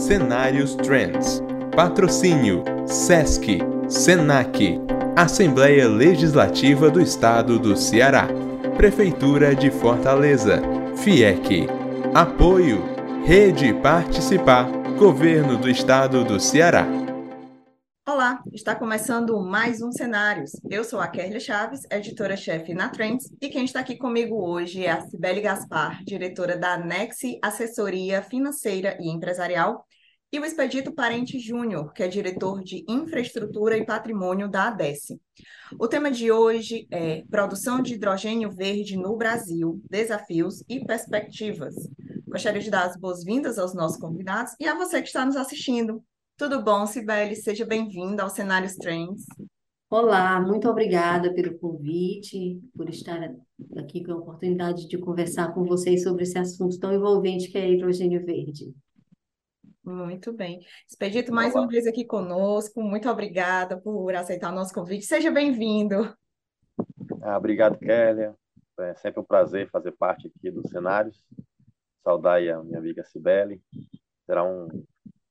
Cenários Trends. Patrocínio SESC, SENAC, Assembleia Legislativa do Estado do Ceará, Prefeitura de Fortaleza, FIEC. Apoio Rede Participar, Governo do Estado do Ceará. Está começando mais um Cenários. Eu sou a Kerlia Chaves, editora-chefe na Trends, e quem está aqui comigo hoje é a Cibele Gaspar, diretora da Nexi Assessoria Financeira e Empresarial, e o Expedito Parente Júnior, que é diretor de Infraestrutura e Patrimônio da ADES. O tema de hoje é Produção de Hidrogênio Verde no Brasil, Desafios e Perspectivas. Gostaria de dar as boas-vindas aos nossos convidados e a você que está nos assistindo. Tudo bom, Sibeli? Seja bem-vinda ao Cenários Trends. Olá, muito obrigada pelo convite, por estar aqui com a oportunidade de conversar com vocês sobre esse assunto tão envolvente que é hidrogênio verde. Muito bem. Expedito mais uma vez aqui conosco. Muito obrigada por aceitar o nosso convite. Seja bem-vindo. Ah, obrigado, Kélia. É sempre um prazer fazer parte aqui dos cenários. Saudar a minha amiga Cibele. Será um,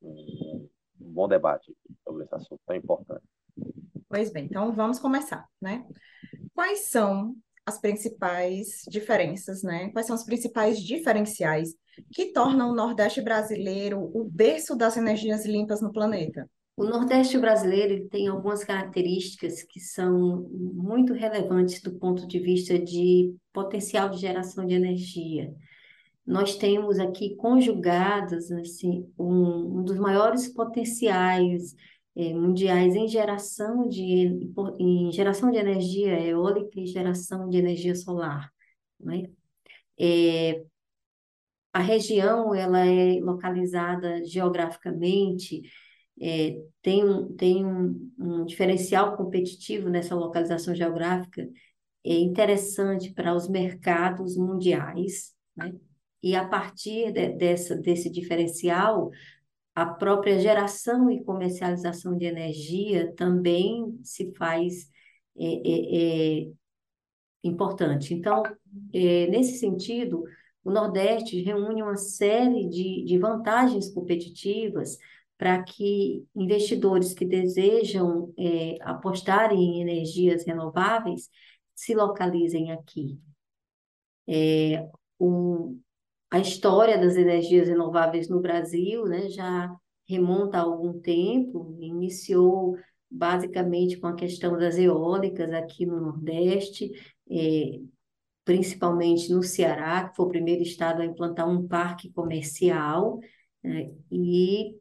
um, um bom debate sobre esse assunto tão importante. Pois bem, então vamos começar, né? Quais são as principais diferenças, né? Quais são os principais diferenciais que tornam o Nordeste brasileiro o berço das energias limpas no planeta? O Nordeste brasileiro tem algumas características que são muito relevantes do ponto de vista de potencial de geração de energia. Nós temos aqui conjugadas assim, um, um dos maiores potenciais é, mundiais em geração de, em geração de energia eólica e geração de energia solar. Né? É, a região ela é localizada geograficamente, é, tem, um, tem um, um diferencial competitivo nessa localização geográfica é interessante para os mercados mundiais, né? E a partir de, dessa, desse diferencial, a própria geração e comercialização de energia também se faz é, é, é importante. Então, é, nesse sentido, o Nordeste reúne uma série de, de vantagens competitivas para que investidores que desejam é, apostar em energias renováveis se localizem aqui. É, um, a história das energias renováveis no Brasil né, já remonta a algum tempo, iniciou basicamente com a questão das eólicas aqui no Nordeste, é, principalmente no Ceará, que foi o primeiro estado a implantar um parque comercial, né, e,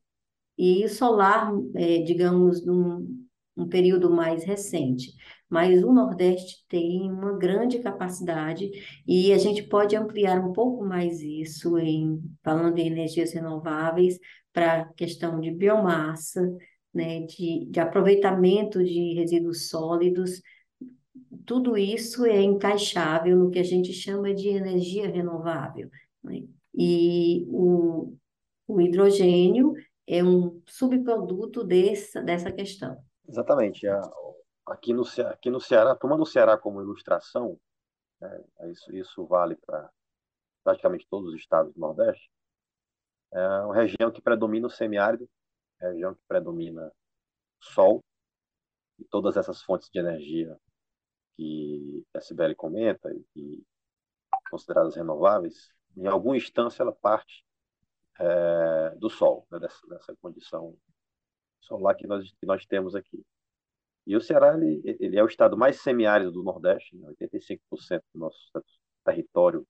e solar, é, digamos, num um período mais recente. Mas o Nordeste tem uma grande capacidade e a gente pode ampliar um pouco mais isso em falando em energias renováveis para a questão de biomassa, né, de, de aproveitamento de resíduos sólidos, tudo isso é encaixável no que a gente chama de energia renovável. Né? E o, o hidrogênio é um subproduto dessa, dessa questão. Exatamente. Aqui no, aqui no Ceará, tomando o Ceará como ilustração, né, isso, isso vale para praticamente todos os estados do Nordeste, é uma região que predomina o semiárido, região que predomina sol, e todas essas fontes de energia que a Sibeli comenta e que consideradas renováveis, em alguma instância ela parte é, do Sol, né, dessa, dessa condição solar que nós, que nós temos aqui. E o Ceará ele, ele é o estado mais semiárido do Nordeste, né? 85% do nosso território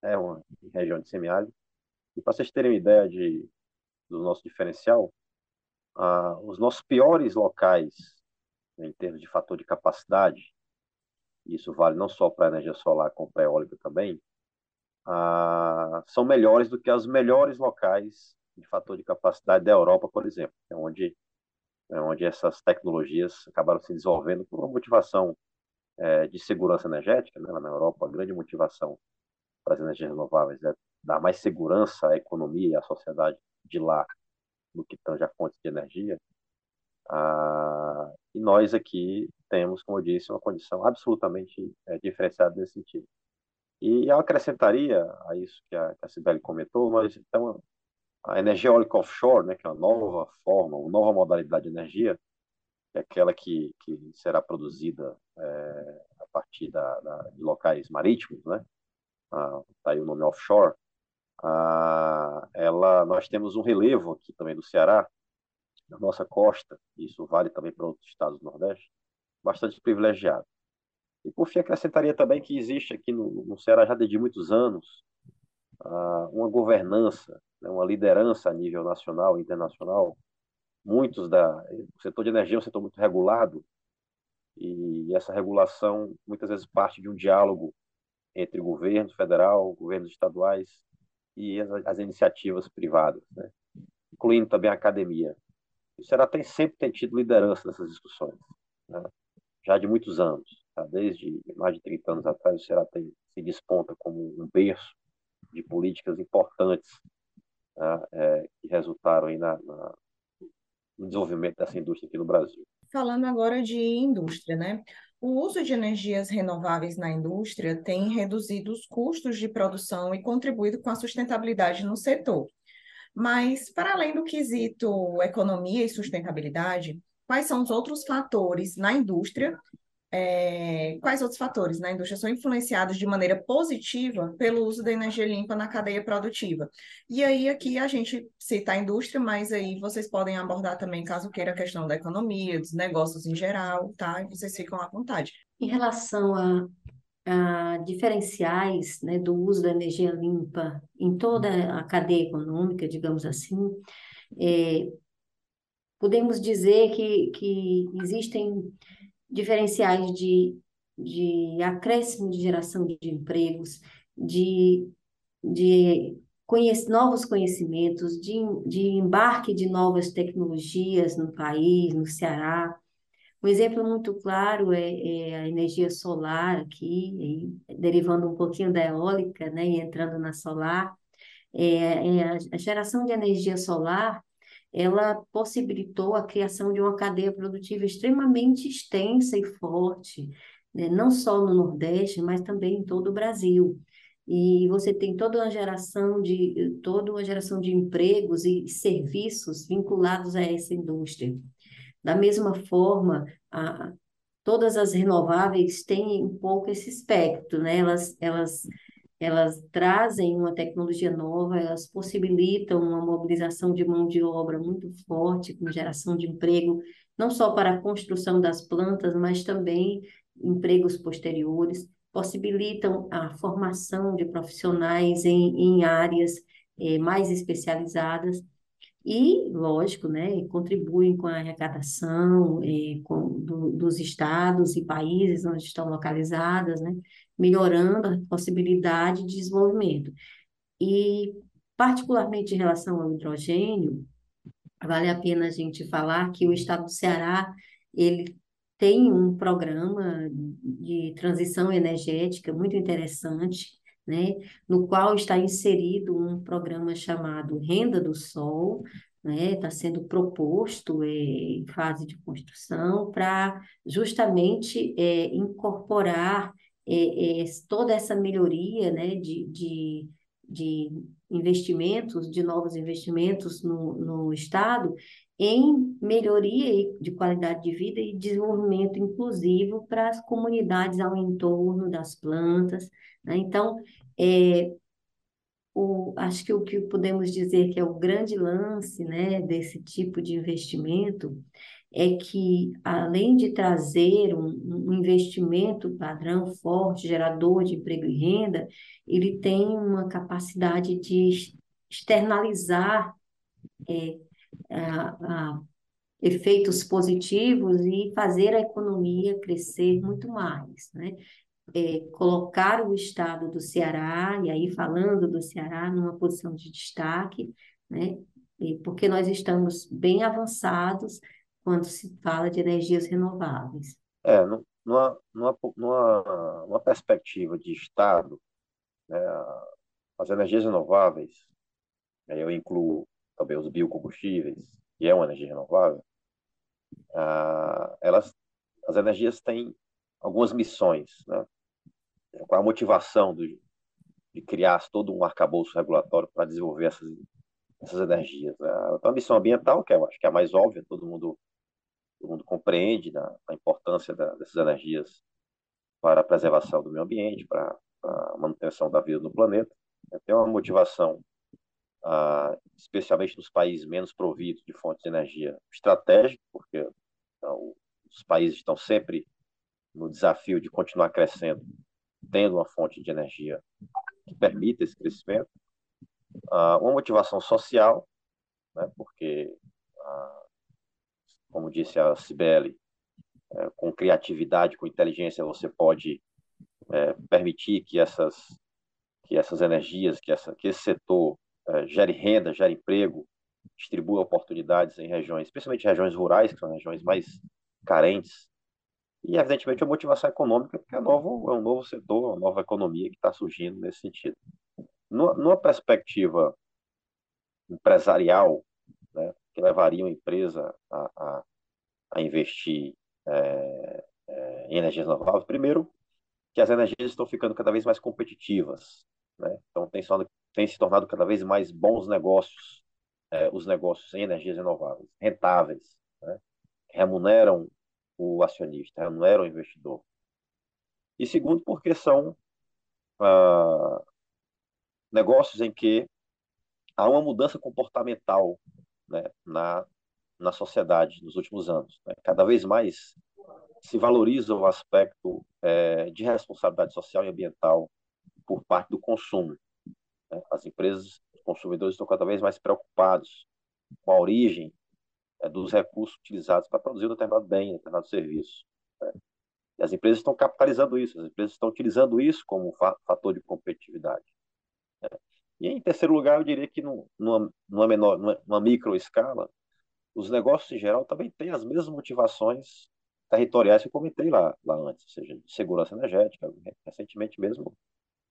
é uma região de semiárido. E para vocês terem uma ideia de, do nosso diferencial, os nossos piores locais, né, em termos de fator de capacidade, isso vale não só para energia solar, como para eólica também, são melhores do que os melhores locais de fator de capacidade da Europa, por exemplo, é onde, onde essas tecnologias acabaram se desenvolvendo por uma motivação é, de segurança energética. Né? Na Europa, a grande motivação para as energias renováveis é dar mais segurança à economia e à sociedade de lá no que tange a fontes de energia. Ah, e nós aqui temos, como eu disse, uma condição absolutamente é, diferenciada nesse sentido. E eu acrescentaria a isso que a, que a Sibeli comentou, nós então, a energia eólica offshore, né, que é uma nova forma, uma nova modalidade de energia, é aquela que, que será produzida é, a partir da, da, de locais marítimos, né? Ah, tá aí o nome offshore. Ah, ela, nós temos um relevo aqui também do Ceará, na nossa costa, isso vale também para outros estados do Nordeste, bastante privilegiado. E por fim, acrescentaria também que existe aqui no, no Ceará já desde muitos anos uma governança, né, uma liderança a nível nacional e internacional. Muitos da o setor de energia é um setor muito regulado e essa regulação muitas vezes parte de um diálogo entre governo federal, governos estaduais e as, as iniciativas privadas, né? incluindo também a academia. O Ceará tem sempre tem tido liderança nessas discussões, né? já de muitos anos. Tá? Desde mais de 30 anos atrás, o Ceará tem, se desponta como um berço de políticas importantes né? é, que resultaram aí na, na, no desenvolvimento dessa indústria aqui no Brasil. Falando agora de indústria, né? O uso de energias renováveis na indústria tem reduzido os custos de produção e contribuído com a sustentabilidade no setor. Mas, para além do quesito economia e sustentabilidade, quais são os outros fatores na indústria? É, quais outros fatores na indústria são influenciados de maneira positiva pelo uso da energia limpa na cadeia produtiva? E aí, aqui a gente cita a indústria, mas aí vocês podem abordar também, caso queira, a questão da economia, dos negócios em geral, tá? E vocês ficam à vontade. Em relação a ah, diferenciais né, do uso da energia limpa em toda a cadeia econômica, digamos assim, é, podemos dizer que, que existem diferenciais de, de acréscimo de geração de empregos, de, de conhece, novos conhecimentos, de, de embarque de novas tecnologias no país, no Ceará, um exemplo muito claro é, é a energia solar aqui, derivando um pouquinho da eólica, né, e entrando na solar. É, é a, a geração de energia solar ela possibilitou a criação de uma cadeia produtiva extremamente extensa e forte, né? não só no Nordeste, mas também em todo o Brasil. E você tem toda uma geração de toda uma geração de empregos e serviços vinculados a essa indústria. Da mesma forma, a, todas as renováveis têm um pouco esse espectro, né? Elas, elas, elas trazem uma tecnologia nova, elas possibilitam uma mobilização de mão de obra muito forte, com geração de emprego, não só para a construção das plantas, mas também empregos posteriores, possibilitam a formação de profissionais em, em áreas eh, mais especializadas e, lógico, né, contribuem com a arrecadação eh, com, do, dos estados e países onde estão localizadas, né, melhorando a possibilidade de desenvolvimento. E, particularmente em relação ao hidrogênio, vale a pena a gente falar que o estado do Ceará, ele tem um programa de transição energética muito interessante, né, no qual está inserido um programa chamado Renda do Sol, né, está sendo proposto é, em fase de construção para justamente é, incorporar é, toda essa melhoria né, de, de, de investimentos, de novos investimentos no, no Estado, em melhoria de qualidade de vida e desenvolvimento inclusivo para as comunidades ao entorno das plantas. Né? Então, é, o, acho que o que podemos dizer que é o grande lance né, desse tipo de investimento é que, além de trazer um, um investimento padrão forte, gerador de emprego e renda, ele tem uma capacidade de externalizar é, a efeitos positivos e fazer a economia crescer muito mais, né? É, colocar o estado do Ceará, e aí falando do Ceará, numa posição de destaque, né? E porque nós estamos bem avançados quando se fala de energias renováveis. É, numa, numa, numa, numa perspectiva de Estado, né, as energias renováveis, eu incluo também os biocombustíveis, que é uma energia renovável, ah, elas, as energias têm algumas missões, né? Qual a motivação do, de criar todo um arcabouço regulatório para desenvolver essas, essas energias. A, a missão ambiental, que eu acho que é a mais óbvia, todo mundo, todo mundo compreende da, a importância da, dessas energias para a preservação do meio ambiente, para, para a manutenção da vida no planeta. Tem uma motivação, ah, especialmente nos países menos providos de fontes de energia estratégica, porque então, os países estão sempre no desafio de continuar crescendo, tendo uma fonte de energia que permita esse crescimento. Ah, uma motivação social, né, porque, ah, como disse a Cibele, é, com criatividade, com inteligência, você pode é, permitir que essas, que essas energias, que, essa, que esse setor é, gere renda, gere emprego, distribua oportunidades em regiões, especialmente regiões rurais, que são regiões mais carentes. E, evidentemente, a motivação econômica, porque é, novo, é um novo setor, uma nova economia que está surgindo nesse sentido. Numa, perspectiva empresarial, né, que levaria uma empresa a, a, a investir é, é, em energias renováveis, primeiro, que as energias estão ficando cada vez mais competitivas, né? então tem, tem se tornado cada vez mais bons negócios, é, os negócios em energias renováveis, rentáveis, né? remuneram o acionista, remuneram o investidor. E segundo, porque são ah, negócios em que há uma mudança comportamental né, na, na sociedade nos últimos anos. Né? Cada vez mais se valoriza o aspecto é, de responsabilidade social e ambiental por parte do consumo. Né? As empresas, os consumidores estão cada vez mais preocupados com a origem é, dos recursos utilizados para produzir um determinado bem, um determinado serviço. Né? E as empresas estão capitalizando isso, as empresas estão utilizando isso como fator de competitividade. Né? E em terceiro lugar, eu diria que numa, numa menor, numa, micro escala, os negócios em geral também têm as mesmas motivações territoriais que eu comentei lá, lá antes, ou seja, de segurança energética. Recentemente mesmo,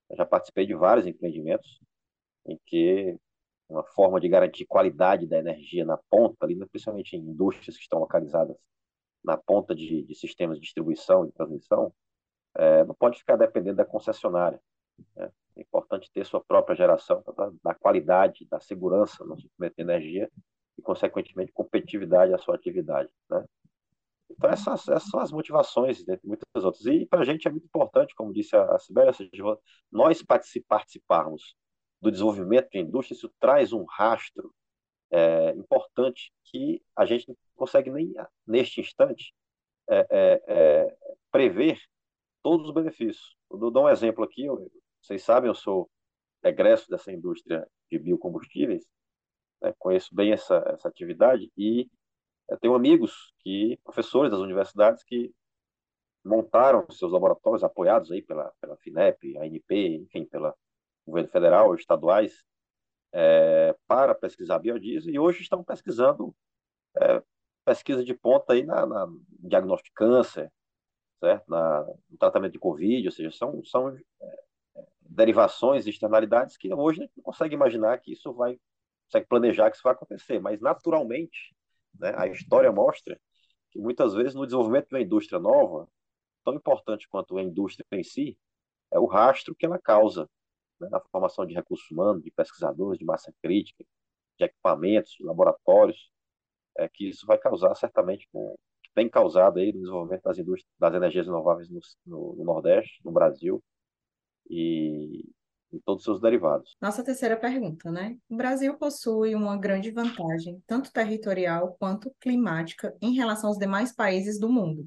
eu já participei de vários empreendimentos em que uma forma de garantir qualidade da energia na ponta, ali, principalmente em indústrias que estão localizadas na ponta de, de sistemas de distribuição e transmissão, é, não pode ficar dependendo da concessionária. Né? É importante ter sua própria geração da, da qualidade, da segurança no suprimento de energia e, consequentemente, competitividade à sua atividade. Né? Então, essas, essas são as motivações, dentre muitas outras. E para a gente é muito importante, como disse a, a Sibéria, nós participarmos do desenvolvimento de indústria, isso traz um rastro é, importante que a gente não consegue nem, neste instante, é, é, é prever todos os benefícios. Eu dou um exemplo aqui, eu, vocês sabem, eu sou egresso dessa indústria de biocombustíveis, né, conheço bem essa, essa atividade e eu tenho amigos que professores das universidades que montaram seus laboratórios apoiados aí pela pela FINEP, ANP, enfim, pela governo federal, estaduais, é, para pesquisar biodiesel e hoje estão pesquisando é, pesquisa de ponta aí na, na diagnóstico de câncer, certo? Na, no tratamento de Covid, ou seja, são, são é, derivações, externalidades que hoje a gente não consegue imaginar que isso vai, consegue planejar que isso vai acontecer, mas naturalmente né? A história mostra que muitas vezes no desenvolvimento de uma indústria nova, tão importante quanto a indústria em si, é o rastro que ela causa né? na formação de recursos humanos, de pesquisadores, de massa crítica, de equipamentos, laboratórios, é que isso vai causar certamente, com, tem causado aí no desenvolvimento das indústrias das energias renováveis no, no, no Nordeste, no Brasil, e, e todos os seus derivados. Nossa terceira pergunta, né? O Brasil possui uma grande vantagem, tanto territorial quanto climática, em relação aos demais países do mundo,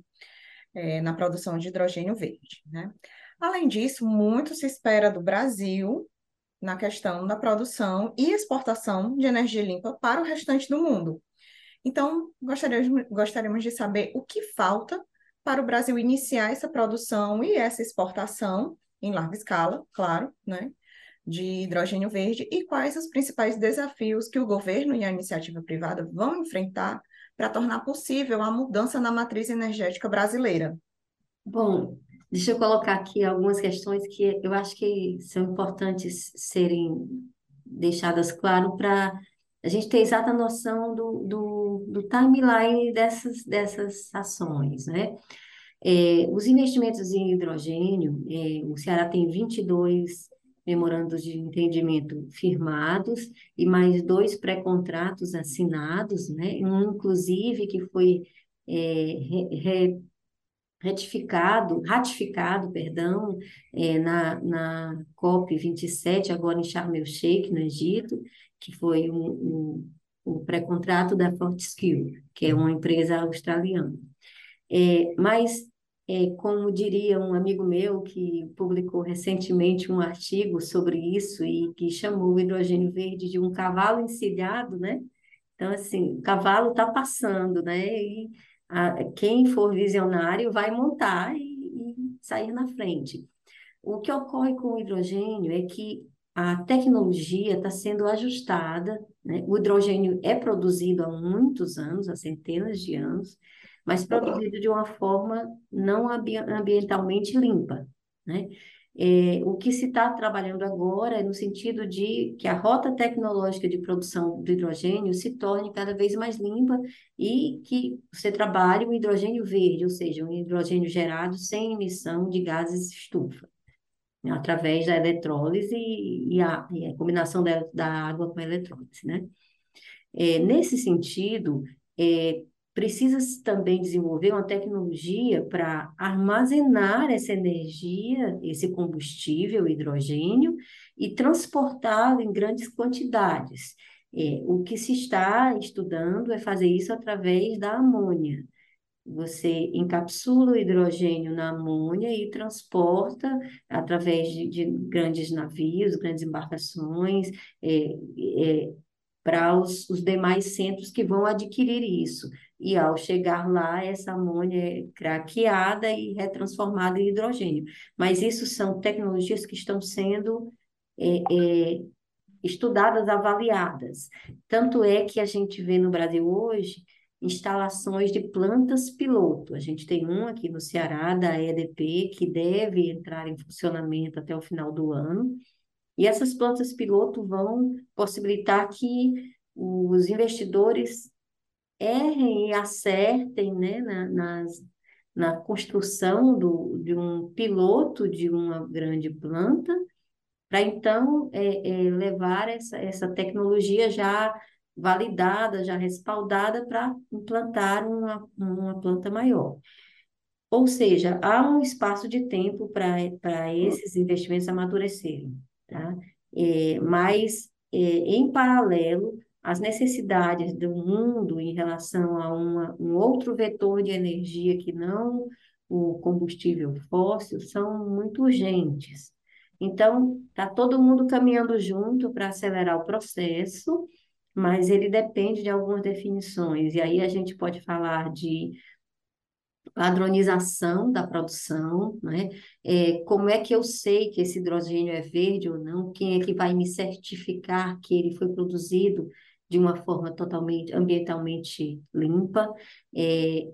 é, na produção de hidrogênio verde, né? Além disso, muito se espera do Brasil na questão da produção e exportação de energia limpa para o restante do mundo. Então, gostaríamos, gostaríamos de saber o que falta para o Brasil iniciar essa produção e essa exportação em larga escala, claro, né, de hidrogênio verde e quais os principais desafios que o governo e a iniciativa privada vão enfrentar para tornar possível a mudança na matriz energética brasileira. Bom, deixa eu colocar aqui algumas questões que eu acho que são importantes serem deixadas claro para a gente ter exata noção do, do, do timeline dessas, dessas ações, né? É, os investimentos em hidrogênio, é, o Ceará tem 22 memorandos de entendimento firmados e mais dois pré-contratos assinados, né? um inclusive que foi é, re, retificado, ratificado, perdão, é, na, na COP 27, agora em Sharm el-Sheikh, no Egito, que foi um, um, um pré-contrato da Fortescue, que é uma empresa australiana. É, mas é, como diria um amigo meu que publicou recentemente um artigo sobre isso e que chamou o hidrogênio verde de um cavalo encilhado, né? Então, assim, o cavalo está passando, né? E a, quem for visionário vai montar e, e sair na frente. O que ocorre com o hidrogênio é que a tecnologia está sendo ajustada, né? O hidrogênio é produzido há muitos anos, há centenas de anos, mas produzido de uma forma não ambientalmente limpa, né? É, o que se está trabalhando agora é no sentido de que a rota tecnológica de produção do hidrogênio se torne cada vez mais limpa e que você trabalhe o hidrogênio verde, ou seja, um hidrogênio gerado sem emissão de gases estufa, né? através da eletrólise e, e, a, e a, combinação da, da, água com a eletrólise, né? É, nesse sentido, é, precisa também desenvolver uma tecnologia para armazenar essa energia, esse combustível, hidrogênio, e transportá-lo em grandes quantidades. É, o que se está estudando é fazer isso através da amônia. Você encapsula o hidrogênio na amônia e transporta através de, de grandes navios, grandes embarcações, é, é, para os, os demais centros que vão adquirir isso. E ao chegar lá, essa amônia é craqueada e retransformada em hidrogênio. Mas isso são tecnologias que estão sendo é, é, estudadas, avaliadas. Tanto é que a gente vê no Brasil hoje instalações de plantas piloto. A gente tem um aqui no Ceará, da EDP, que deve entrar em funcionamento até o final do ano. E essas plantas piloto vão possibilitar que os investidores errem e acertem né, na, nas, na construção do, de um piloto de uma grande planta, para então é, é, levar essa, essa tecnologia já validada, já respaldada para implantar uma, uma planta maior. Ou seja, há um espaço de tempo para esses investimentos amadurecerem tá? É, mas, é, em paralelo, as necessidades do mundo em relação a uma, um outro vetor de energia que não o combustível fóssil são muito urgentes. Então, está todo mundo caminhando junto para acelerar o processo, mas ele depende de algumas definições. E aí a gente pode falar de padronização da produção, né? É, como é que eu sei que esse hidrogênio é verde ou não? Quem é que vai me certificar que ele foi produzido de uma forma totalmente ambientalmente limpa? É,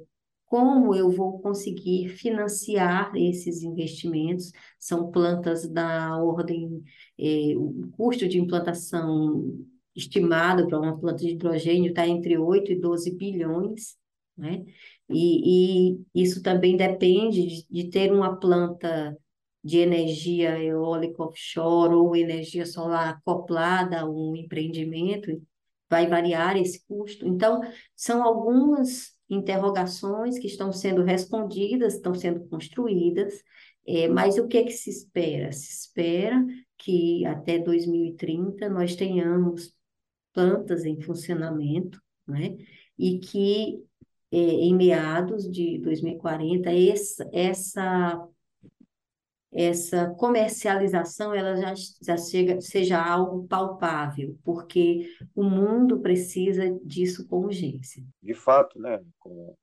como eu vou conseguir financiar esses investimentos? São plantas da ordem, é, o custo de implantação estimado para uma planta de hidrogênio está entre 8 e 12 bilhões, né? E, e isso também depende de, de ter uma planta de energia eólica offshore ou energia solar acoplada a um empreendimento, vai variar esse custo. Então, são algumas interrogações que estão sendo respondidas, estão sendo construídas, é, mas o que é que se espera? Se espera que até 2030 nós tenhamos plantas em funcionamento, né? E que é, em meados de 2040, essa, essa, essa comercialização ela já, já chega, seja algo palpável, porque o mundo precisa disso com urgência. De fato, né, como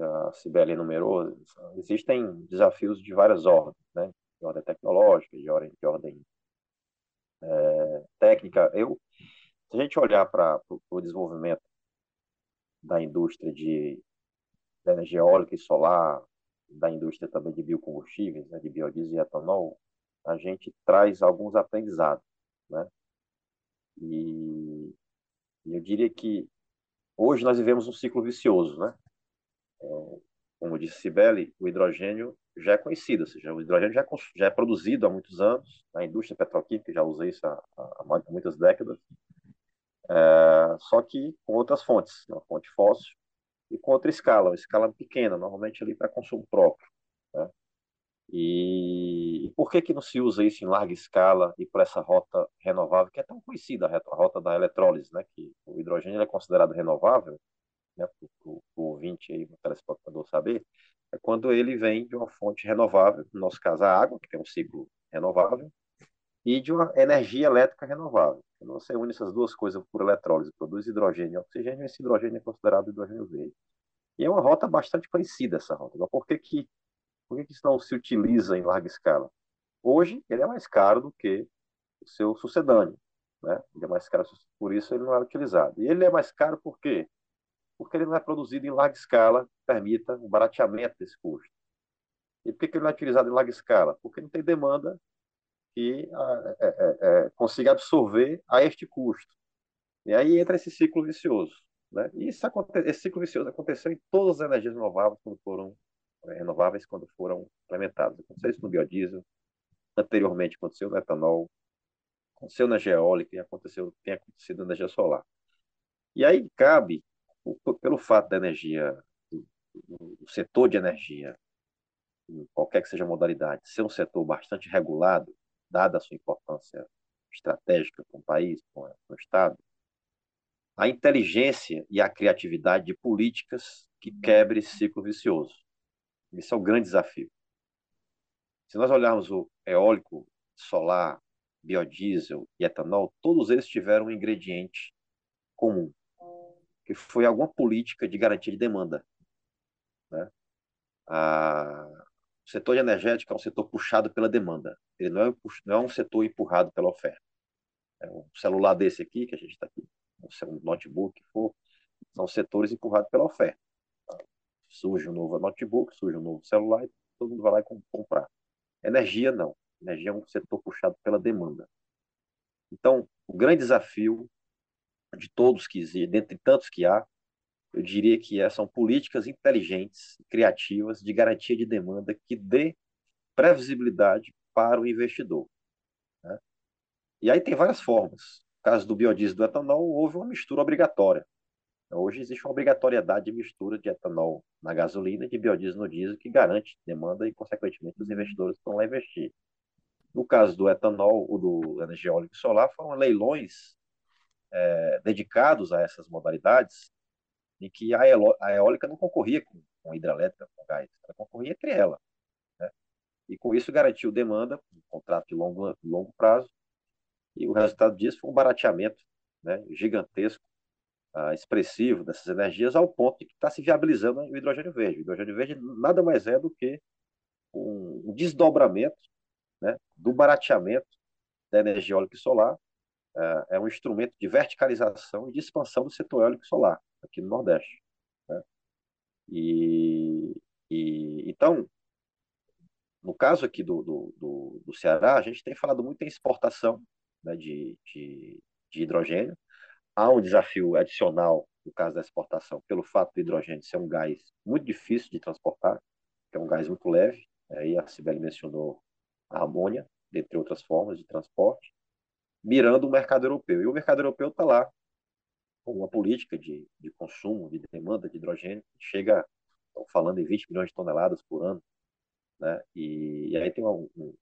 a Sibeli enumerou, existem desafios de várias ordens, né, de ordem tecnológica, de ordem, de ordem é, técnica. Eu, se a gente olhar para o desenvolvimento da indústria de, de energia eólica e solar, da indústria também de biocombustíveis, né, de biodiesel e etanol, a gente traz alguns aprendizados, né? E, eu diria que hoje nós vivemos um ciclo vicioso, né? É, como disse Sibeli, o hidrogênio já é conhecida, ou seja, o hidrogênio já é, já é produzido há muitos anos, na indústria petroquímica já usa isso há, há muitas décadas, é, só que com outras fontes, uma fonte fóssil e com outra escala, uma escala pequena, normalmente ali para consumo próprio. Né? E, e, por que que não se usa isso em larga escala e por essa rota renovável, que é tão conhecida, a rota da eletrólise, né? que o hidrogênio é considerado renovável, né? para o ouvinte aí, o telespectador saber, é quando ele vem de uma fonte renovável, no nosso caso a água, que tem um ciclo renovável, e de uma energia elétrica renovável. Você une essas duas coisas por eletrólise, produz hidrogênio e oxigênio, esse hidrogênio é considerado hidrogênio verde. E é uma rota bastante conhecida essa rota. Mas por que, que, por que, que isso não se utiliza em larga escala? Hoje, ele é mais caro do que o seu sucedâneo. Né? Ele é mais caro, por isso ele não é utilizado. E ele é mais caro por quê? Porque ele não é produzido em larga escala, permita um barateamento desse custo. E por que, que ele não é utilizado em larga escala? Porque não tem demanda que é, é, é, consiga absorver a este custo. E aí entra esse ciclo vicioso. Né? E isso, esse ciclo vicioso aconteceu em todas as energias renováveis quando foram é, renováveis quando foram implementadas. Aconteceu isso no biodiesel, anteriormente aconteceu no etanol, aconteceu na geólica e aconteceu, tem acontecido na energia solar. E aí cabe, pelo fato da energia, o setor de energia, qualquer que seja a modalidade, ser um setor bastante regulado, dada a sua importância estratégica para um país, para um Estado, a inteligência e a criatividade de políticas que quebre esse ciclo vicioso. Esse é o grande desafio. Se nós olharmos o eólico, solar, biodiesel e etanol, todos eles tiveram um ingrediente comum, que foi alguma política de garantia de demanda. Né? A, o setor de energética é um setor puxado pela demanda. Ele não é, não é um setor empurrado pela oferta. É um celular desse aqui, que a gente está aqui, um notebook, for, são setores empurrados pela oferta. Surge um novo notebook, surge um novo celular e todo mundo vai lá e comprar. Energia, não. Energia é um setor puxado pela demanda. Então, o grande desafio de todos que existem, dentre tantos que há, eu diria que é, são políticas inteligentes, criativas, de garantia de demanda que dê previsibilidade para o investidor. Né? E aí tem várias formas. No caso do biodiesel do etanol, houve uma mistura obrigatória. Hoje existe uma obrigatoriedade de mistura de etanol na gasolina e de biodiesel no diesel que garante demanda e, consequentemente, os investidores estão lá investir. No caso do etanol, ou do energia eólica solar, foram leilões é, dedicados a essas modalidades em que a, a eólica não concorria com, com hidrelétrica, com gás, ela concorria entre ela. Né? E com isso garantiu demanda, um contrato de longo, longo prazo, e o resultado disso foi um barateamento né, gigantesco, uh, expressivo dessas energias, ao ponto de que está se viabilizando o hidrogênio verde. O hidrogênio verde nada mais é do que um, um desdobramento né, do barateamento da energia eólica e solar é, é um instrumento de verticalização e de expansão do setor eólico solar aqui no Nordeste. Né? E, e, então, no caso aqui do, do, do, do, Ceará, a gente tem falado muito em exportação né, de, de, de hidrogênio. Há um desafio adicional no caso da exportação, pelo fato do hidrogênio ser um gás muito difícil de transportar, que é um gás muito leve, aí a Sibeli mencionou a amônia, dentre outras formas de transporte mirando o mercado europeu. E o mercado europeu está lá com uma política de, de consumo, de demanda de hidrogênio, que chega, estão falando em 20 milhões de toneladas por ano. Né? E, e aí tem um, um,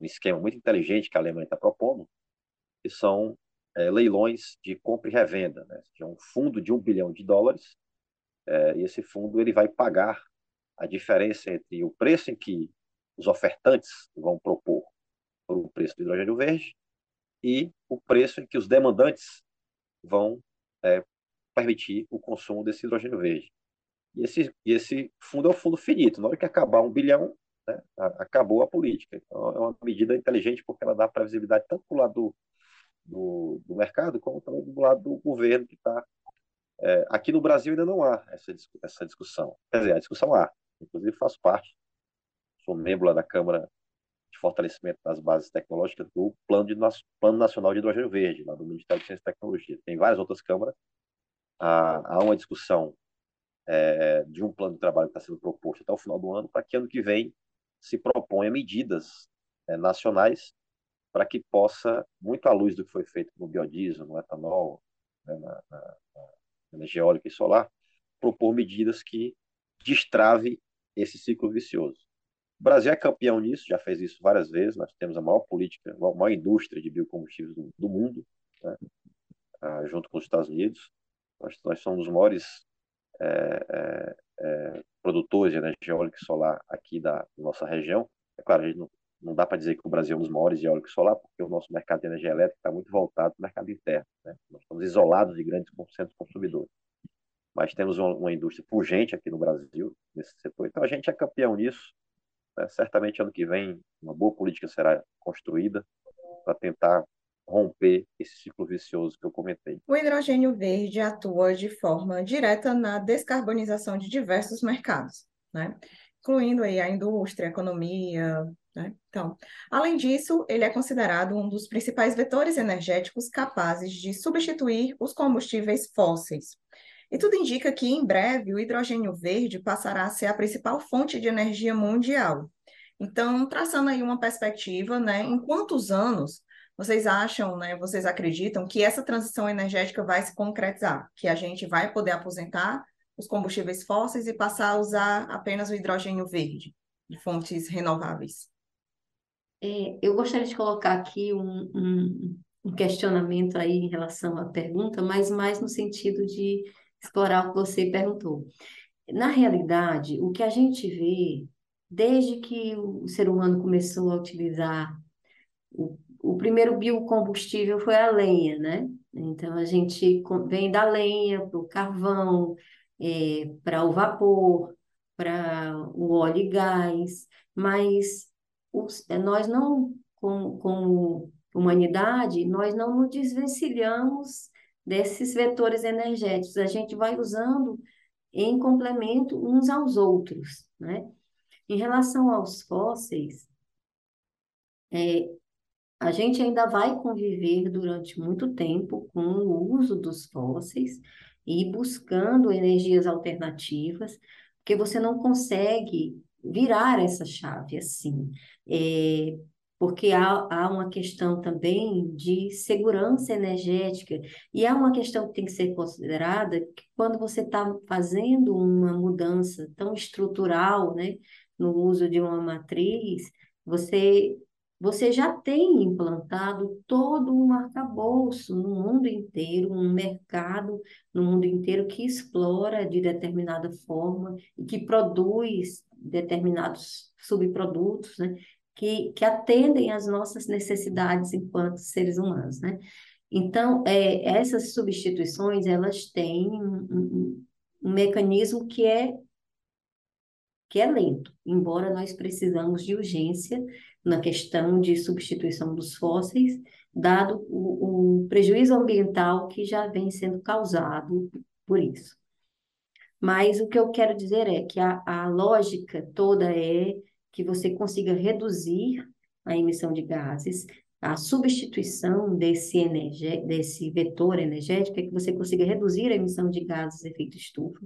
um, esquema muito inteligente que a Alemanha está propondo, que são é, leilões de compra e revenda. Né? É um fundo de um bilhão de dólares, é, e esse fundo ele vai pagar a diferença entre o preço em que os ofertantes vão propor por o preço do hidrogênio verde e o preço em que os demandantes vão é, permitir o consumo desse hidrogênio verde. E esse, e esse fundo é um fundo finito. Na hora que acabar um bilhão, né, acabou a política. Então, é uma medida inteligente porque ela dá previsibilidade tanto para o lado do, do, do, mercado como também do lado do governo que está. É, aqui no Brasil ainda não há essa, essa discussão. Quer dizer, a discussão há. Inclusive faço parte, sou membro lá da Câmara de fortalecimento das bases tecnológicas do Plano, de, Plano Nacional de Hidrogênio Verde, lá do Ministério de Ciência e Tecnologia. Tem várias outras câmaras. Há, há uma discussão é, de um plano de trabalho que está sendo proposto até o final do ano, para que ano que vem se proponha medidas é, nacionais para que possa, muito à luz do que foi feito no biodiesel, no etanol, né, na, na, na, energia eólica e solar, propor medidas que destrave esse ciclo vicioso. O Brasil é campeão nisso, já fez isso várias vezes. Nós temos a maior política, a maior indústria de biocombustíveis do, do mundo, né? ah, junto com os Estados Unidos. Nós, nós somos os maiores é, é, é, produtores de energia eólica e solar aqui da, nossa região. É claro, a gente não, não dá para dizer que o Brasil é um dos maiores de eólico e solar, porque o nosso mercado de energia elétrica está muito voltado para o mercado interno. Né? Nós estamos isolados de grandes centros consumidores. Mas temos uma, uma, indústria pungente aqui no Brasil, nesse setor. Então, a gente é campeão nisso. Né? Certamente, ano que vem, uma boa política será construída para tentar romper esse ciclo vicioso que eu comentei. O hidrogênio verde atua de forma direta na descarbonização de diversos mercados, né? incluindo aí a indústria, a economia, né? Então, além disso, ele é considerado um dos principais vetores energéticos capazes de substituir os combustíveis fósseis. E tudo indica que, em breve, o hidrogênio verde passará a ser a principal fonte de energia mundial. Então, traçando aí uma perspectiva, né, em quantos anos vocês acham, né, vocês acreditam que essa transição energética vai se concretizar? Que a gente vai poder aposentar os combustíveis fósseis e passar a usar apenas o hidrogênio verde, de fontes renováveis? É, eu gostaria de colocar aqui um, um, um, questionamento aí em relação à pergunta, mas mais no sentido de explorar o que você perguntou. Na realidade, o que a gente vê, desde que o ser humano começou a utilizar o, o primeiro biocombustível foi a lenha, né? Então, a gente vem da lenha para o carvão, é, para o vapor, para o óleo e gás, mas os, é, nós não, como, como humanidade, nós não nos desvencilhamos desses vetores energéticos, a gente vai usando em complemento uns aos outros, né? Em relação aos fósseis, é, a gente ainda vai conviver durante muito tempo com o uso dos fósseis e buscando energias alternativas, porque você não consegue virar essa chave assim. É, porque há, há uma questão também de segurança energética, e há uma questão que tem que ser considerada que quando você está fazendo uma mudança tão estrutural né, no uso de uma matriz, você você já tem implantado todo um arcabouço no mundo inteiro, um mercado no mundo inteiro que explora de determinada forma e que produz determinados subprodutos, né? Que, que atendem às nossas necessidades enquanto seres humanos, né? Então, é, essas substituições, elas têm um, um, um mecanismo que é que é lento, embora nós precisamos de urgência na questão de substituição dos fósseis, dado o, o prejuízo ambiental que já vem sendo causado por isso. Mas o que eu quero dizer é que a, a lógica toda é que você consiga reduzir a emissão de gases, a substituição desse, desse vetor energético é que você consiga reduzir a emissão de gases de efeito estufa,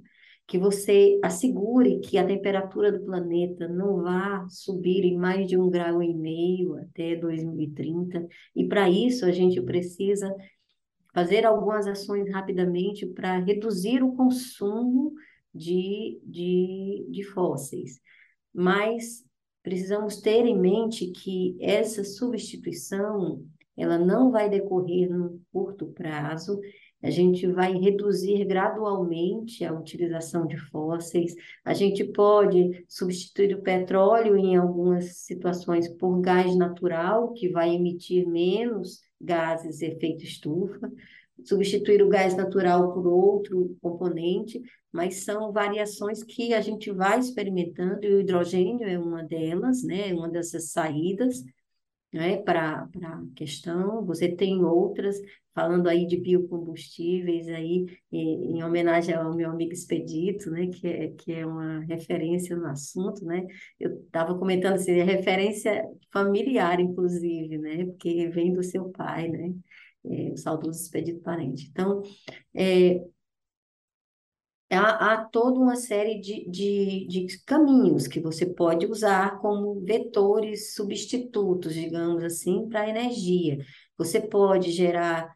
que você assegure que a temperatura do planeta não vá subir em mais de um grau e meio até 2030. E para isso a gente precisa fazer algumas ações rapidamente para reduzir o consumo de, de, de fósseis. Mas precisamos ter em mente que essa substituição ela não vai decorrer no curto prazo. A gente vai reduzir gradualmente a utilização de fósseis, a gente pode substituir o petróleo em algumas situações por gás natural, que vai emitir menos gases efeito estufa, substituir o gás natural por outro componente, mas são variações que a gente vai experimentando, e o hidrogênio é uma delas, né, uma dessas saídas, né, para a questão. Você tem outras, falando aí de biocombustíveis, aí, em, em, homenagem ao meu amigo Expedito, né, que é, que é uma referência no assunto, né? Eu estava comentando assim, é referência familiar, inclusive, né? Porque vem do seu pai, né? É, o saudoso Expedito Parente. Então, é, há, há toda uma série de, de, de caminhos que você pode usar como vetores substitutos, digamos assim, para a energia. Você pode gerar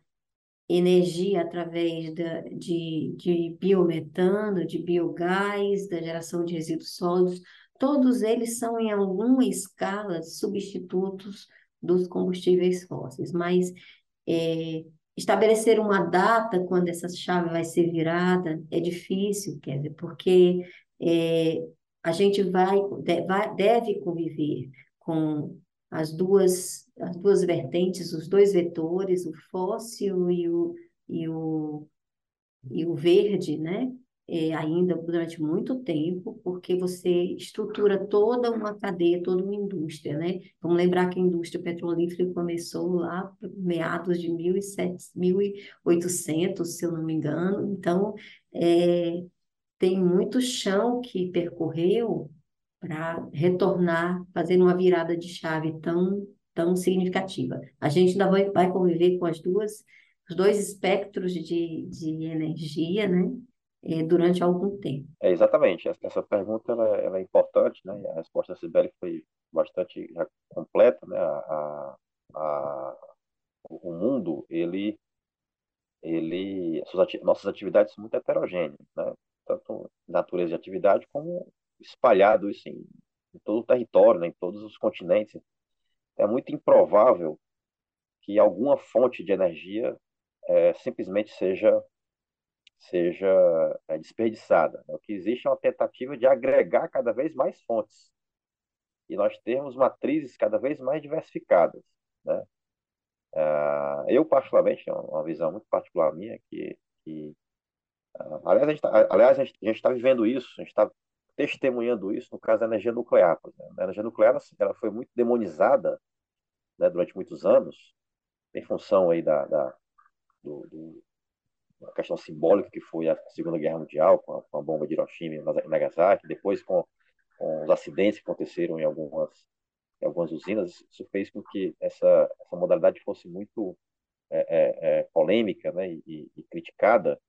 energia através da, de, de biometano, de biogás, da geração de resíduos sólidos, todos eles são, em alguma escala, substitutos dos combustíveis fósseis, mas é, estabelecer uma data quando essa chave vai ser virada é difícil, Kevin, porque é, a gente vai, deve conviver com as duas, as duas vertentes, os dois vetores, o fóssil e o, e o, e o verde, né? É, ainda durante muito tempo, porque você estrutura toda uma cadeia, toda uma indústria, né? Vamos lembrar que a indústria petrolífera começou lá meados de 1800, se eu não me engano. Então, é, tem muito chão que percorreu para retornar, fazendo uma virada de chave tão, tão significativa. A gente ainda vai, vai conviver com as duas, os dois espectros de, de energia, né? É, durante algum tempo. É, exatamente. Essa pergunta ela, ela é importante, né? A resposta da Sibeli foi bastante completa, né? A, a, o mundo, ele, ele, nossas atividades são muito heterogêneas, né? Tanto natureza de atividade como espalhado isso em, em todo o território, né, em todos os continentes. É muito improvável que alguma fonte de energia é, simplesmente seja seja é, desperdiçada. O que existe é uma tentativa de agregar cada vez mais fontes e nós temos matrizes cada vez mais diversificadas. Né? Uh, eu, particularmente, tenho uma visão muito particular minha, que, que uh, aliás, a gente está tá vivendo isso, a gente está testemunhando isso no caso da energia nuclear. A energia nuclear ela foi muito demonizada né, durante muitos anos, em função aí da, da, do, do, da questão simbólica que foi a Segunda Guerra Mundial, com a, com a bomba de Hiroshima e Nagasaki, depois com, com, os acidentes que aconteceram em algumas, em algumas usinas, isso fez com que essa, essa modalidade fosse muito é, é, é, polêmica né, e, e criticada,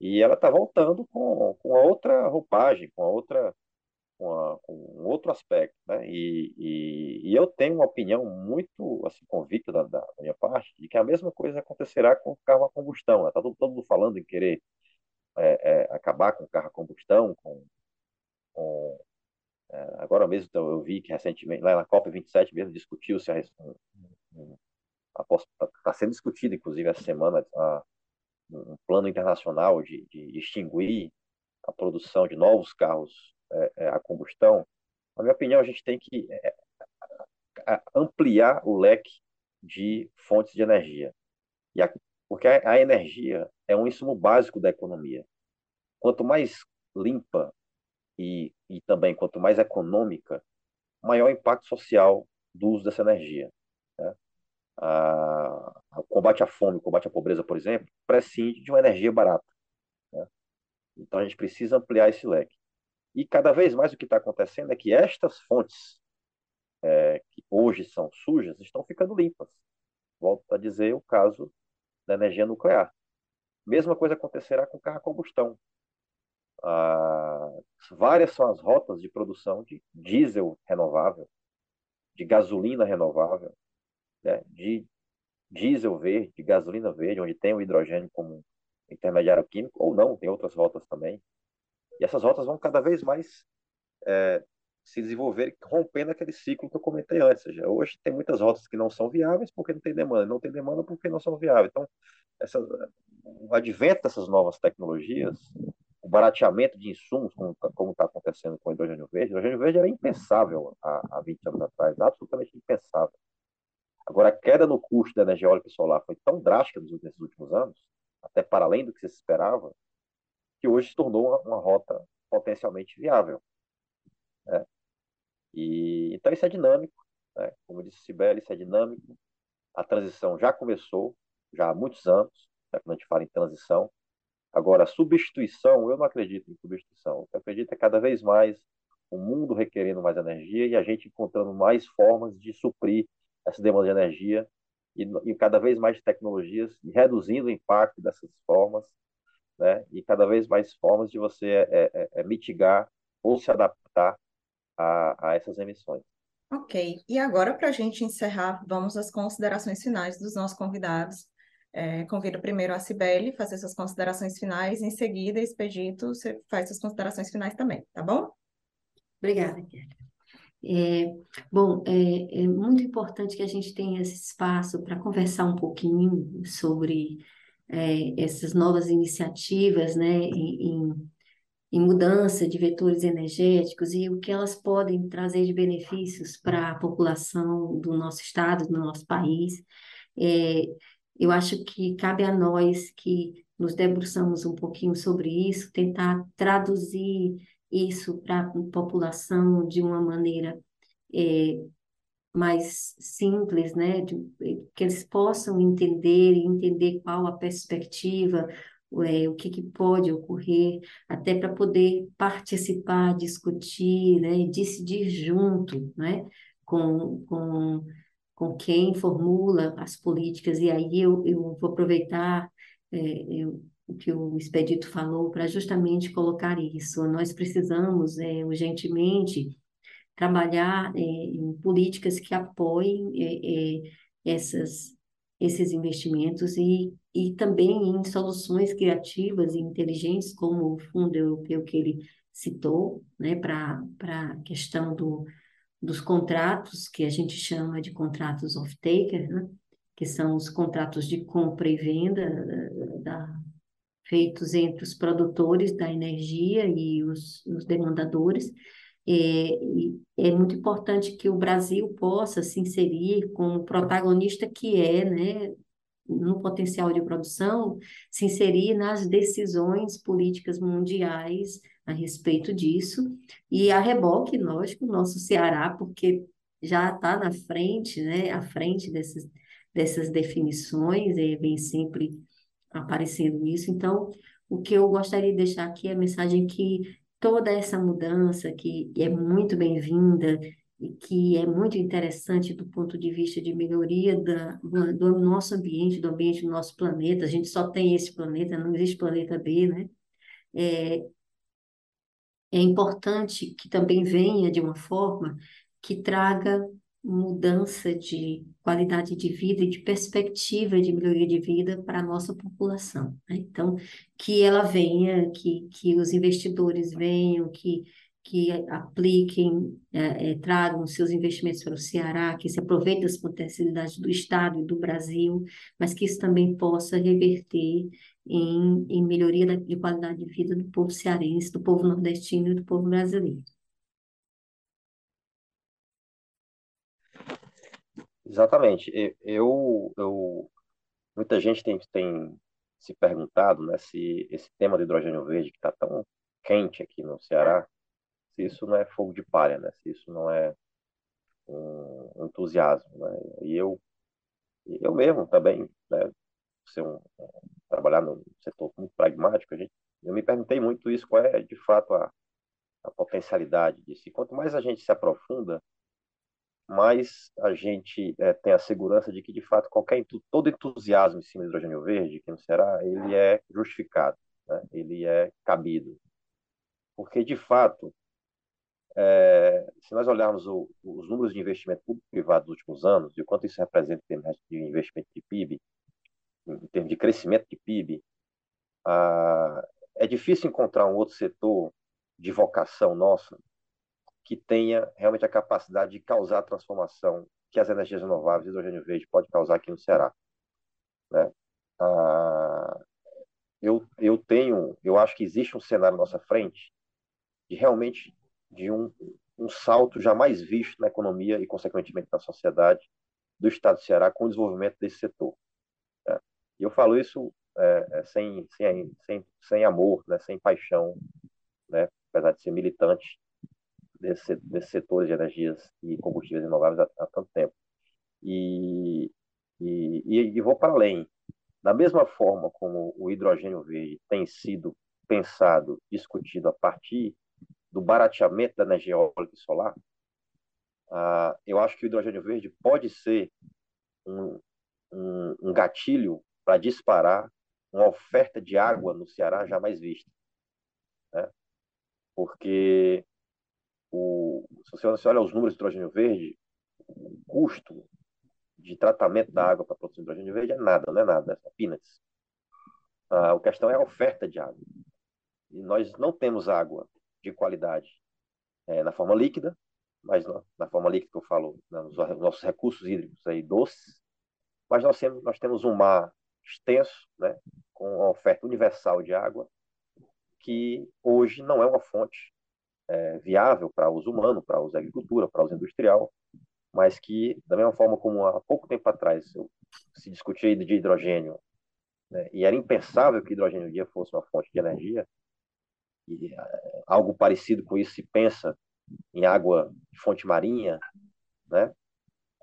e ela está voltando com, com outra roupagem, com outra com, com um outro aspecto, né? E, e, e, eu tenho uma opinião muito assim convicta da, da, minha parte de que a mesma coisa acontecerá com o carro a combustão. Está todo, todo mundo falando em querer é, é, acabar com o carro a combustão, com, com é, agora mesmo então, eu vi que recentemente lá na COP 27 mesmo discutiu-se a está sendo discutido inclusive essa semana a, um plano internacional de, de extinguir a produção de novos carros é, é, a combustão, na minha opinião, a gente tem que é, ampliar o leque de fontes de energia. E a, porque a, a energia é um insumo básico da economia. Quanto mais limpa e, e também quanto mais econômica, maior impacto social do uso dessa energia. Né? a, o combate à fome, o combate à pobreza, por exemplo, prescinde de uma energia barata. Né? Então a gente precisa ampliar esse leque. E cada vez mais o que está acontecendo é que estas fontes, é, que hoje são sujas, estão ficando limpas. Volto a dizer o caso da energia nuclear. Mesma coisa acontecerá com o carro a combustão. Ah, várias são as rotas de produção de diesel renovável, de gasolina renovável, né, de diesel verde, de gasolina verde, onde tem o hidrogênio como intermediário químico, ou não, tem outras rotas também. E essas rotas vão cada vez mais é, se desenvolver, rompendo aquele ciclo que eu comentei antes. Ou seja, hoje tem muitas rotas que não são viáveis porque não tem demanda, não tem demanda porque não são viáveis. Então, essa, o advento dessas novas tecnologias, o barateamento de insumos, como está acontecendo com o hidrogênio verde, o hidrogênio verde era impensável há, há 20 anos atrás, absolutamente impensável. Agora, a queda no custo da energia eólica e solar foi tão drástica nesses últimos anos, até para além do que se esperava, que hoje se tornou uma, uma rota potencialmente viável. Né? E, então, isso é dinâmico. Né? Como disse Sibeli, isso é dinâmico. A transição já começou, já há muitos anos, né? quando a gente fala em transição. Agora, substituição, eu não acredito em substituição. Eu acredito é cada vez mais o mundo requerendo mais energia e a gente encontrando mais formas de suprir essa demanda de energia e, e cada vez mais tecnologias, reduzindo o impacto dessas formas né? e cada vez mais formas de você é, é, é mitigar ou se adaptar a, a essas emissões. Ok, e agora para a gente encerrar, vamos às considerações finais dos nossos convidados. É, convido primeiro a Cibele fazer suas considerações finais, em seguida, Expedito, você faz suas considerações finais também, tá bom? Obrigada. É, bom, é, é, muito importante que a gente tenha esse espaço para conversar um pouquinho sobre é, essas novas iniciativas né, em, em, mudança de vetores energéticos e o que elas podem trazer de benefícios para a população do nosso estado, do nosso país. É, eu acho que cabe a nós que nos debruçamos um pouquinho sobre isso, tentar traduzir isso para a população de uma maneira é, mais simples, né, de, que eles possam entender e entender qual a perspectiva, é, o que, que pode ocorrer, até para poder participar, discutir, né, decidir junto, né, com, com, com quem formula as políticas. E aí eu, eu vou aproveitar é, eu, o que o Expedito falou para justamente colocar isso. Nós precisamos é, urgentemente trabalhar é, em políticas que apoiem é, é, essas, esses investimentos e, e também em soluções criativas e inteligentes, como o Fundo Europeu que ele citou, né, para a questão do, dos contratos, que a gente chama de contratos off-taker, né, que são os contratos de compra e venda da, feitos entre os produtores da energia e os, os demandadores, é, é muito importante que o Brasil possa se inserir como protagonista que é, né, no potencial de produção, se inserir nas decisões políticas mundiais a respeito disso, e a reboque, lógico, o nosso Ceará, porque já está na frente, né, à frente dessas, dessas definições, e vem sempre aparecendo isso. Então, o que eu gostaria de deixar aqui é a mensagem que toda essa mudança que é muito bem-vinda e que é muito interessante do ponto de vista de melhoria da, do, nosso ambiente, do ambiente do nosso planeta. A gente só tem esse planeta, não existe planeta B, né? É, é importante que também venha de uma forma que traga mudança de qualidade de vida e de perspectiva de melhoria de vida para a nossa população. Né? Então, que ela venha, que, que os investidores venham, que, que apliquem, é, é, tragam seus investimentos para o Ceará, que se aproveitem das potencialidades do Estado e do Brasil, mas que isso também possa reverter em, em melhoria da, de qualidade de vida do povo cearense, do povo nordestino e do povo brasileiro. Exatamente. Eu, eu, muita gente tem, tem se perguntado né, se esse tema do hidrogênio verde que está tão quente aqui no Ceará, se isso não é fogo de palha, né? Se isso não é um entusiasmo, né? E eu, eu mesmo também, né? Ser um, trabalhar no setor muito pragmático, a gente, eu me perguntei muito isso, qual é de fato a, a potencialidade disso. E quanto mais a gente se aprofunda mais a gente é, tem a segurança de que, de fato, qualquer todo entusiasmo em cima do hidrogênio verde, que não será, ele é justificado, né? ele é cabido. Porque, de fato, é, se nós olharmos o, os números de investimento público-privado dos últimos anos, e o quanto isso representa em termos de investimento de PIB, em termos de crescimento de PIB, ah, é difícil encontrar um outro setor de vocação nossa que tenha realmente a capacidade de causar a transformação que as energias renováveis e hidrogênio verde pode causar aqui no Ceará. Né? Ah, eu, eu tenho, eu acho que existe um cenário à nossa frente de realmente de um, um salto jamais visto na economia e, consequentemente, na sociedade do Estado do Ceará com o desenvolvimento desse setor. Né? E eu falo isso é, é sem, sem, sem, sem amor, né? sem paixão, né? apesar de ser militante, desse, desse setor de energias e combustíveis renováveis há, há tanto tempo. E, e, e, vou para além. Da mesma forma como o hidrogênio verde tem sido pensado, discutido a partir do barateamento da energia eólica e solar, uh, eu acho que o hidrogênio verde pode ser um, um, um gatilho para disparar uma oferta de água no Ceará jamais vista. Né? Porque o, se você olha os números de hidrogênio verde, o custo de tratamento da água para produção de hidrogênio verde é nada, não é nada, é peanuts. Ah, a questão é a oferta de água. E nós não temos água de qualidade é, na forma líquida, mas na, na, forma líquida que eu falo, né, nos nossos recursos hídricos aí doces, mas nós temos, nós temos um mar extenso, né, com uma oferta universal de água, que hoje não é uma fonte é, viável para uso humano, para uso agricultura, para uso industrial, mas que, da mesma forma como há pouco tempo atrás se discutia de hidrogênio, né, e era impensável que hidrogênio dia fosse uma fonte de energia, e é, algo parecido com isso se pensa em água de fonte marinha, né?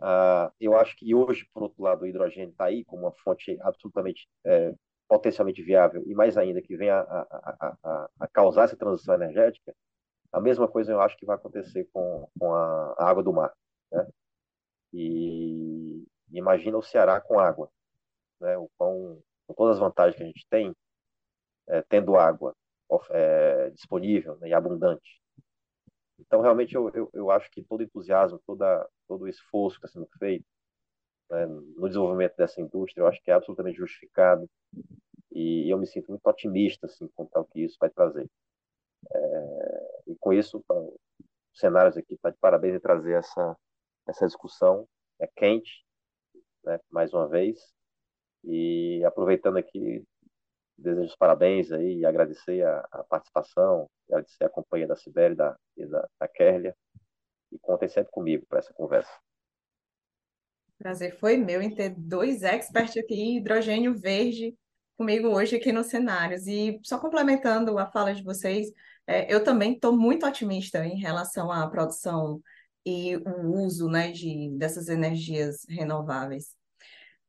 Ah, eu acho que hoje, por outro lado, o hidrogênio está aí como uma fonte absolutamente é, potencialmente viável e mais ainda que venha a, a, a, a, causar essa transição energética. A mesma coisa eu acho que vai acontecer com, com a, água do mar, né? E imagina o Ceará com água, né? O com todas as vantagens que a gente tem, é, tendo água é, disponível né, e abundante. Então, realmente, eu, eu, eu, acho que todo entusiasmo, toda, todo o esforço que está sendo feito né, no desenvolvimento dessa indústria, eu acho que é absolutamente justificado e eu me sinto muito otimista assim, com o que isso vai trazer. É, e com isso, os cenários aqui está de parabéns em trazer essa, essa discussão. É quente, né, mais uma vez, e aproveitando aqui, desejo os parabéns aí e agradecer a, a participação, agradecer a companhia da Sibeli da, e da, da Kerlia, e contem sempre comigo para essa conversa. Prazer foi meu em ter dois experts aqui em hidrogênio verde comigo hoje aqui nos cenários. E só complementando a fala de vocês, é, eu também estou muito otimista em relação à produção e o uso né, de, dessas energias renováveis.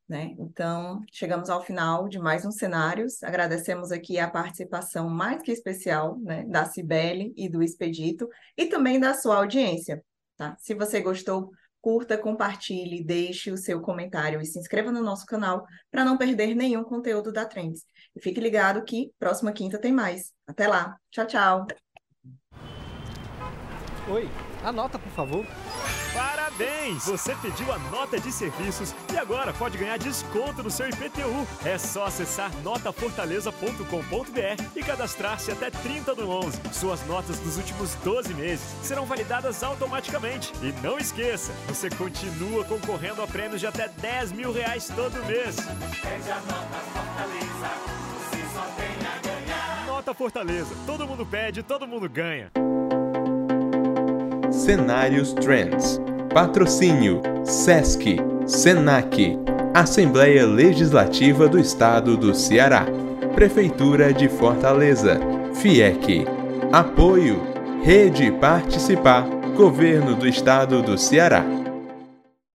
Né? Então, chegamos ao final de mais um Cenários. Agradecemos aqui a participação mais que especial né, da Cibele e do Expedito e também da sua audiência. Tá? Se você gostou, curta, compartilhe, deixe o seu comentário e se inscreva no nosso canal para não perder nenhum conteúdo da Trends. E fique ligado que próxima quinta tem mais. Até lá. Tchau, tchau. Oi, anota, por favor. Parabéns! Você pediu a nota de serviços e agora pode ganhar desconto no seu IPTU. É só acessar notafortaleza.com.br e cadastrar-se até 30 do 11. Suas notas dos últimos 12 meses serão validadas automaticamente. E não esqueça, você continua concorrendo a prêmios de até 10 mil reais todo mês. Pede a Nota Fortaleza, você só tem a ganhar. Nota Fortaleza, todo mundo pede, todo mundo ganha. Cenários Trends. Patrocínio: SESC, SENAC, Assembleia Legislativa do Estado do Ceará, Prefeitura de Fortaleza, FIEC. Apoio: Rede Participar, Governo do Estado do Ceará.